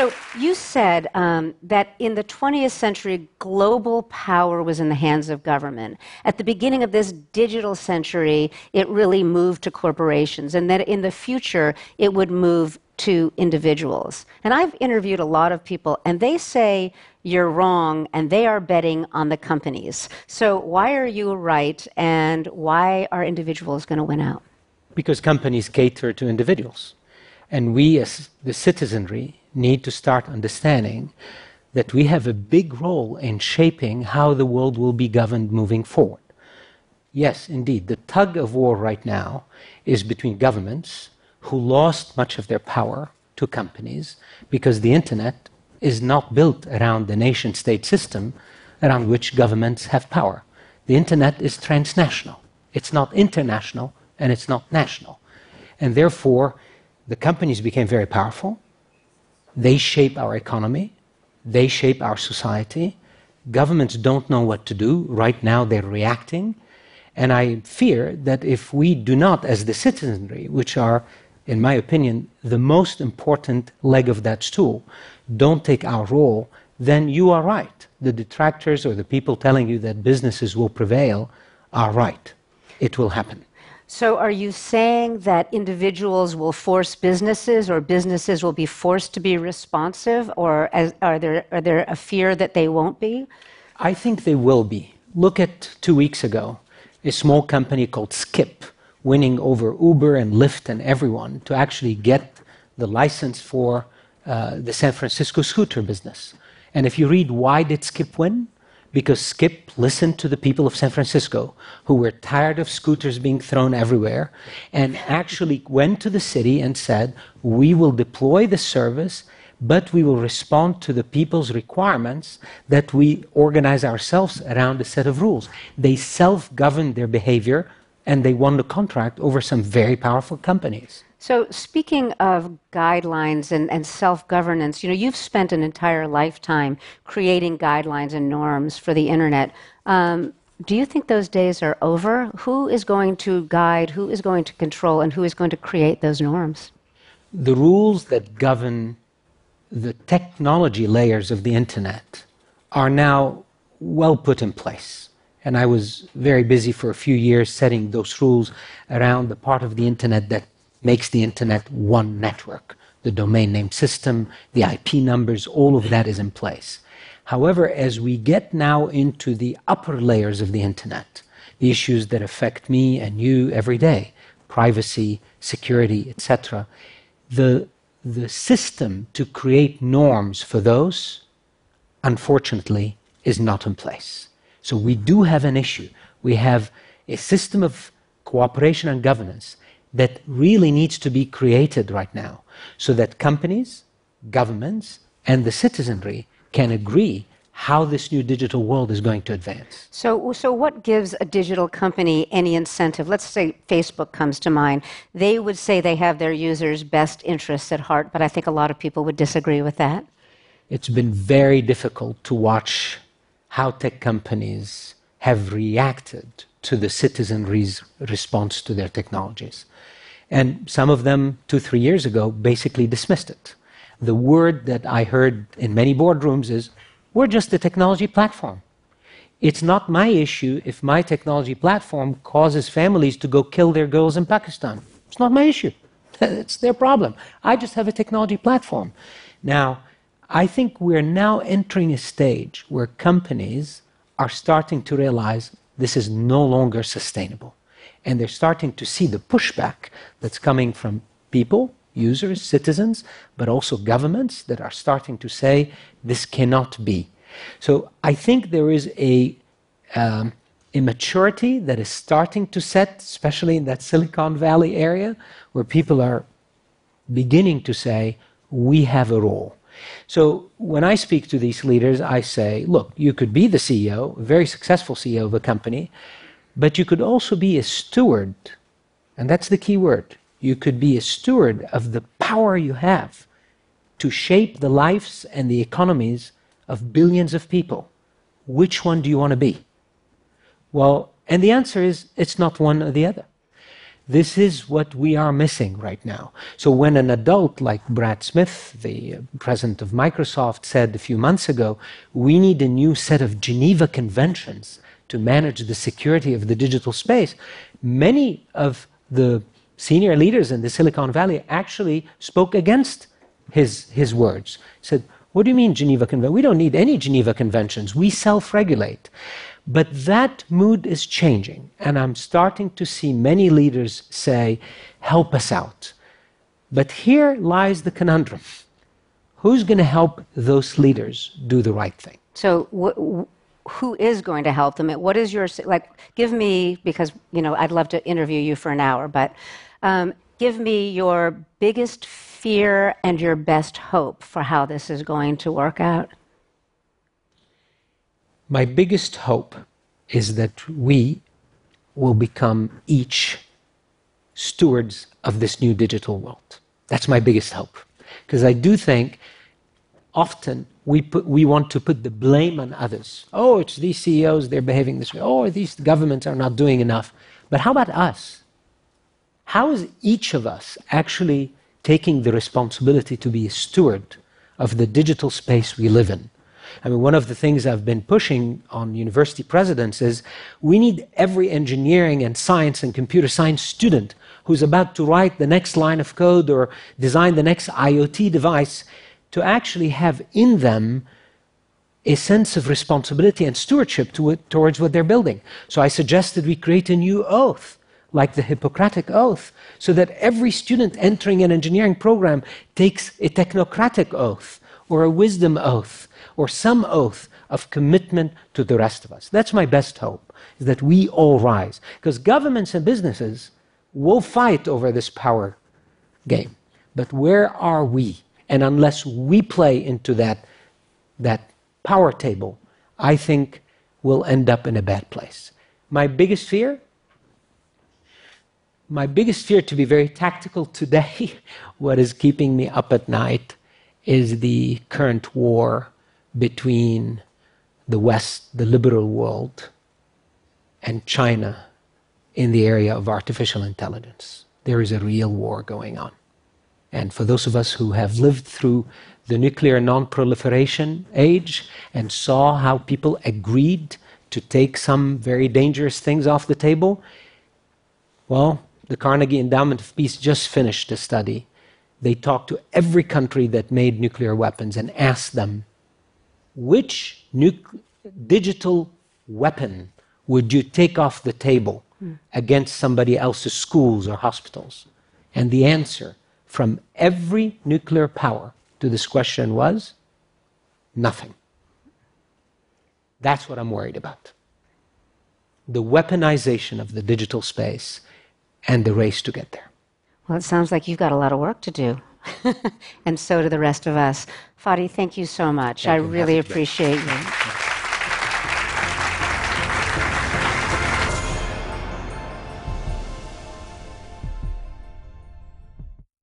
So you said um, that in the 20th century, global power was in the hands of government. At the beginning of this digital century, it really moved to corporations, and that in the future, it would move to individuals. And I've interviewed a lot of people, and they say you're wrong, and they are betting on the companies. So why are you right, and why are individuals going to win out? Because companies cater to individuals. And we, as the citizenry, need to start understanding that we have a big role in shaping how the world will be governed moving forward. Yes, indeed, the tug of war right now is between governments who lost much of their power to companies because the internet is not built around the nation state system around which governments have power. The internet is transnational, it's not international, and it's not national. And therefore, the companies became very powerful they shape our economy, they shape our society. Governments don't know what to do. Right now, they're reacting. And I fear that if we do not, as the citizenry, which are, in my opinion, the most important leg of that stool, don't take our role, then you are right. The detractors or the people telling you that businesses will prevail are right. It will happen. So, are you saying that individuals will force businesses or businesses will be forced to be responsive, or as, are, there, are there a fear that they won't be? I think they will be. Look at two weeks ago, a small company called Skip winning over Uber and Lyft and everyone to actually get the license for uh, the San Francisco scooter business. And if you read why did Skip win? Because Skip listened to the people of San Francisco who were tired of scooters being thrown everywhere and actually went to the city and said, We will deploy the service, but we will respond to the people's requirements that we organize ourselves around a set of rules. They self governed their behavior and they won the contract over some very powerful companies. So, speaking of guidelines and, and self governance, you know, you've spent an entire lifetime creating guidelines and norms for the internet. Um, do you think those days are over? Who is going to guide, who is going to control, and who is going to create those norms? The rules that govern the technology layers of the internet are now well put in place. And I was very busy for a few years setting those rules around the part of the internet that makes the internet one network. The domain name system, the IP numbers, all of that is in place. However, as we get now into the upper layers of the internet, the issues that affect me and you every day, privacy, security, etc., the, the system to create norms for those, unfortunately, is not in place. So we do have an issue. We have a system of cooperation and governance that really needs to be created right now so that companies, governments, and the citizenry can agree how this new digital world is going to advance. So, so what gives a digital company any incentive? Let's say Facebook comes to mind. They would say they have their users' best interests at heart, but I think a lot of people would disagree with that. It's been very difficult to watch how tech companies have reacted to the citizenry's response to their technologies. And some of them, two, three years ago, basically dismissed it. The word that I heard in many boardrooms is we're just a technology platform. It's not my issue if my technology platform causes families to go kill their girls in Pakistan. It's not my issue. It's their problem. I just have a technology platform. Now, I think we're now entering a stage where companies are starting to realize this is no longer sustainable and they're starting to see the pushback that's coming from people, users, citizens, but also governments that are starting to say this cannot be. So I think there is a um, immaturity that is starting to set, especially in that Silicon Valley area, where people are beginning to say, we have a role. So when I speak to these leaders, I say, look, you could be the CEO, a very successful CEO of a company, but you could also be a steward, and that's the key word. You could be a steward of the power you have to shape the lives and the economies of billions of people. Which one do you want to be? Well, and the answer is it's not one or the other. This is what we are missing right now. So when an adult like Brad Smith, the uh, president of Microsoft, said a few months ago, we need a new set of Geneva Conventions to manage the security of the digital space, many of the senior leaders in the Silicon Valley actually spoke against his, his words. Said, What do you mean, Geneva Convention? We don't need any Geneva Conventions. We self regulate. But that mood is changing, and I'm starting to see many leaders say, help us out. But here lies the conundrum who's going to help those leaders do the right thing? So, wh- who is going to help them? What is your, like, give me, because, you know, I'd love to interview you for an hour, but um, give me your biggest fear and your best hope for how this is going to work out. My biggest hope is that we will become each stewards of this new digital world. That's my biggest hope. Because I do think often we, put, we want to put the blame on others. Oh, it's these CEOs, they're behaving this way. Oh, these governments are not doing enough. But how about us? How is each of us actually taking the responsibility to be a steward of the digital space we live in? I mean, one of the things I've been pushing on university presidents is we need every engineering and science and computer science student who's about to write the next line of code or design the next IoT device to actually have in them a sense of responsibility and stewardship to it, towards what they're building. So I suggested we create a new oath, like the Hippocratic Oath, so that every student entering an engineering program takes a technocratic oath or a wisdom oath or some oath of commitment to the rest of us. That's my best hope, is that we all rise. Because governments and businesses will fight over this power game. But where are we? And unless we play into that, that power table, I think we'll end up in a bad place. My biggest fear? My biggest fear, to be very tactical today, what is keeping me up at night is the current war between the West, the liberal world, and China in the area of artificial intelligence. There is a real war going on. And for those of us who have lived through the nuclear non proliferation age and saw how people agreed to take some very dangerous things off the table, well, the Carnegie Endowment of Peace just finished a study. They talked to every country that made nuclear weapons and asked them which digital weapon would you take off the table mm. against somebody else's schools or hospitals? And the answer from every nuclear power to this question was nothing. That's what I'm worried about. The weaponization of the digital space and the race to get there. Well, it sounds like you've got a lot of work to do. and so do the rest of us. Fadi, thank you so much. Thank I really appreciate you.